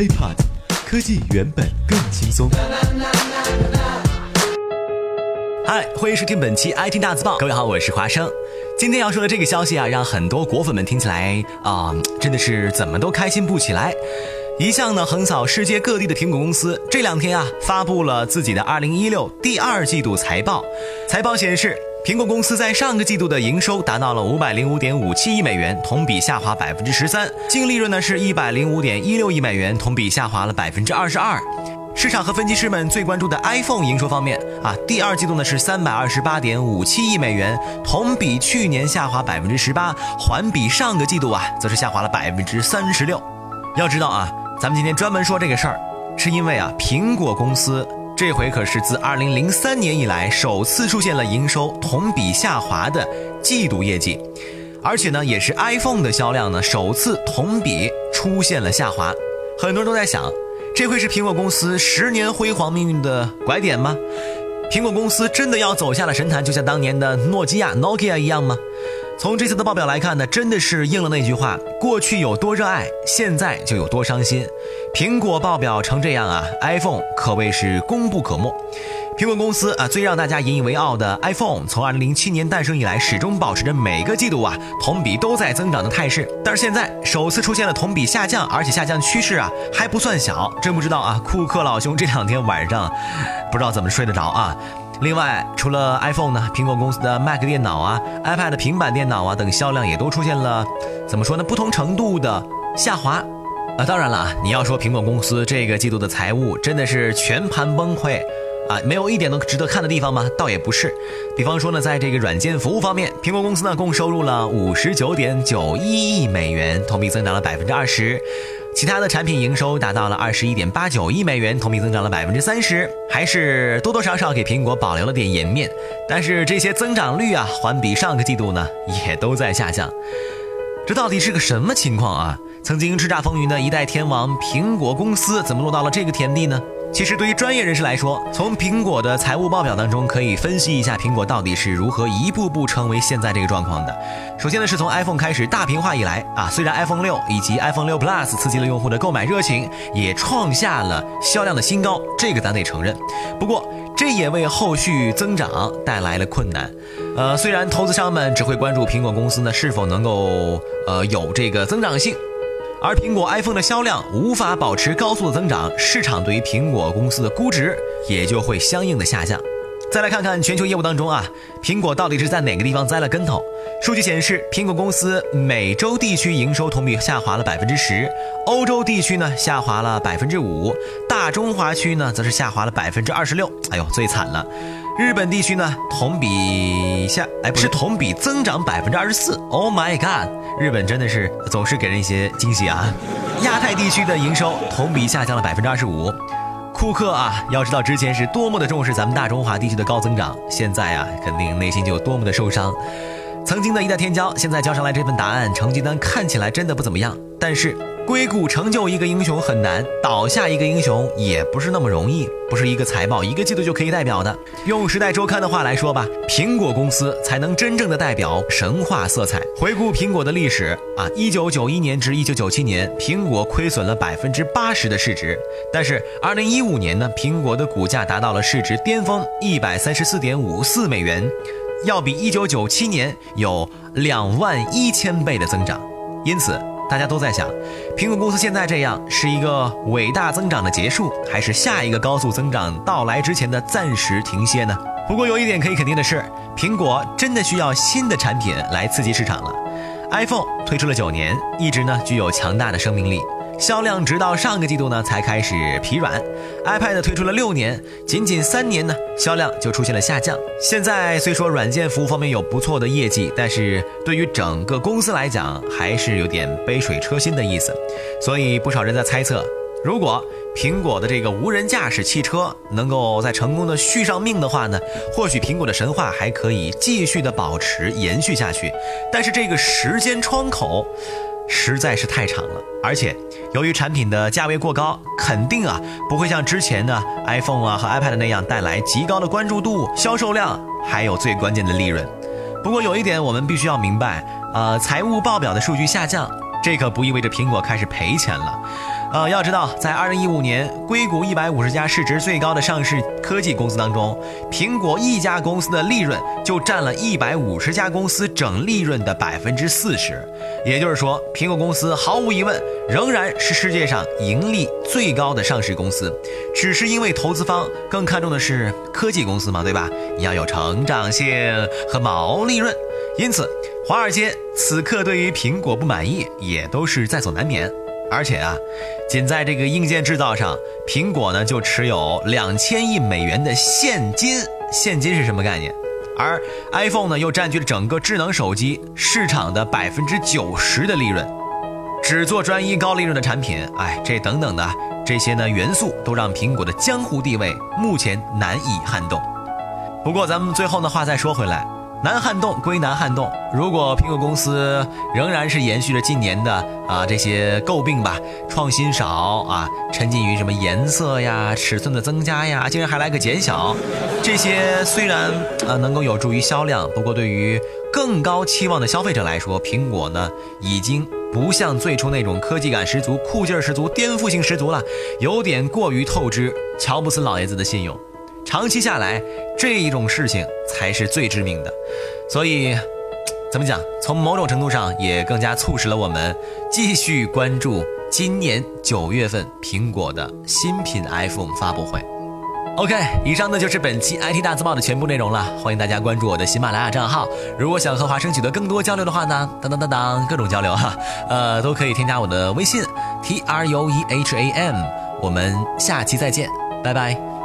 HiPod，科技原本更轻松。嗨，欢迎收听本期 IT 大字报。各位好，我是华生。今天要说的这个消息啊，让很多果粉们听起来啊，真的是怎么都开心不起来。一向呢横扫世界各地的苹果公司，这两天啊发布了自己的2016第二季度财报。财报显示。苹果公司在上个季度的营收达到了五百零五点五七亿美元，同比下滑百分之十三；净利润呢是一百零五点一六亿美元，同比下滑了百分之二十二。市场和分析师们最关注的 iPhone 营收方面啊，第二季度呢是三百二十八点五七亿美元，同比去年下滑百分之十八，环比上个季度啊则是下滑了百分之三十六。要知道啊，咱们今天专门说这个事儿，是因为啊苹果公司。这回可是自2003年以来首次出现了营收同比下滑的季度业绩，而且呢，也是 iPhone 的销量呢首次同比出现了下滑。很多人都在想，这会是苹果公司十年辉煌命运的拐点吗？苹果公司真的要走下了神坛，就像当年的诺基亚 Nokia 一样吗？从这次的报表来看呢，真的是应了那句话：过去有多热爱，现在就有多伤心。苹果报表成这样啊，iPhone 可谓是功不可没。苹果公司啊，最让大家引以为傲的 iPhone，从2007年诞生以来，始终保持着每个季度啊同比都在增长的态势。但是现在首次出现了同比下降，而且下降趋势啊还不算小。真不知道啊，库克老兄这两天晚上不知道怎么睡得着啊。另外，除了 iPhone 呢，苹果公司的 Mac 电脑啊、iPad 平板电脑啊等销量也都出现了，怎么说呢？不同程度的下滑。啊，当然了，你要说苹果公司这个季度的财务真的是全盘崩溃啊，没有一点能值得看的地方吗？倒也不是。比方说呢，在这个软件服务方面，苹果公司呢共收入了五十九点九一亿美元，同比增长了百分之二十。其他的产品营收达到了二十一点八九亿美元，同比增长了百分之三十，还是多多少少给苹果保留了点颜面。但是这些增长率啊，环比上个季度呢，也都在下降。这到底是个什么情况啊？曾经叱咤风云的一代天王苹果公司，怎么落到了这个田地呢？其实，对于专业人士来说，从苹果的财务报表当中可以分析一下苹果到底是如何一步步成为现在这个状况的。首先呢，是从 iPhone 开始大屏化以来啊，虽然 iPhone 六以及 iPhone 六 Plus 刺激了用户的购买热情，也创下了销量的新高，这个咱得承认。不过，这也为后续增长带来了困难。呃，虽然投资商们只会关注苹果公司呢是否能够呃有这个增长性。而苹果 iPhone 的销量无法保持高速的增长，市场对于苹果公司的估值也就会相应的下降。再来看看全球业务当中啊，苹果到底是在哪个地方栽了跟头？数据显示，苹果公司美洲地区营收同比下滑了百分之十，欧洲地区呢下滑了百分之五，大中华区呢则是下滑了百分之二十六。哎呦，最惨了！日本地区呢同比下，哎，不是同比增长百分之二十四。Oh my god！日本真的是总是给人一些惊喜啊。亚太地区的营收同比下降了百分之二十五。库克啊，要知道之前是多么的重视咱们大中华地区的高增长，现在啊，肯定内心就有多么的受伤。曾经的一代天骄，现在交上来这份答案，成绩单看起来真的不怎么样，但是。硅谷成就一个英雄很难，倒下一个英雄也不是那么容易，不是一个财报一个季度就可以代表的。用时代周刊的话来说吧，苹果公司才能真正的代表神话色彩。回顾苹果的历史啊，一九九一年至一九九七年，苹果亏损了百分之八十的市值，但是二零一五年呢，苹果的股价达到了市值巅峰一百三十四点五四美元，要比一九九七年有两万一千倍的增长，因此。大家都在想，苹果公司现在这样是一个伟大增长的结束，还是下一个高速增长到来之前的暂时停歇呢？不过有一点可以肯定的是，苹果真的需要新的产品来刺激市场了。iPhone 推出了九年，一直呢具有强大的生命力。销量直到上个季度呢才开始疲软，iPad 推出了六年，仅仅三年呢销量就出现了下降。现在虽说软件服务方面有不错的业绩，但是对于整个公司来讲还是有点杯水车薪的意思。所以不少人在猜测，如果苹果的这个无人驾驶汽车能够在成功的续上命的话呢，或许苹果的神话还可以继续的保持延续下去。但是这个时间窗口。实在是太长了，而且由于产品的价位过高，肯定啊不会像之前的 iPhone 啊和 iPad 那样带来极高的关注度、销售量，还有最关键的利润。不过有一点我们必须要明白，呃，财务报表的数据下降，这可不意味着苹果开始赔钱了。呃，要知道，在二零一五年硅谷一百五十家市值最高的上市科技公司当中，苹果一家公司的利润就占了一百五十家公司整利润的百分之四十。也就是说，苹果公司毫无疑问仍然是世界上盈利最高的上市公司，只是因为投资方更看重的是科技公司嘛，对吧？你要有成长性和毛利润，因此，华尔街此刻对于苹果不满意也都是在所难免。而且啊，仅在这个硬件制造上，苹果呢就持有两千亿美元的现金。现金是什么概念？而 iPhone 呢又占据了整个智能手机市场的百分之九十的利润，只做专一高利润的产品。哎，这等等的这些呢元素都让苹果的江湖地位目前难以撼动。不过咱们最后的话再说回来。南撼动归南撼动，如果苹果公司仍然是延续着近年的啊这些诟病吧，创新少啊，沉浸于什么颜色呀、尺寸的增加呀，竟然还来个减小，这些虽然啊能够有助于销量，不过对于更高期望的消费者来说，苹果呢已经不像最初那种科技感十足、酷劲儿十足、颠覆性十足了，有点过于透支乔布斯老爷子的信用。长期下来，这一种事情才是最致命的，所以，怎么讲？从某种程度上，也更加促使了我们继续关注今年九月份苹果的新品 iPhone 发布会。OK，以上呢就是本期 IT 大字报的全部内容了。欢迎大家关注我的喜马拉雅账号。如果想和华生取得更多交流的话呢，当当当当，各种交流哈，呃，都可以添加我的微信 T R U E H A M。我们下期再见，拜拜。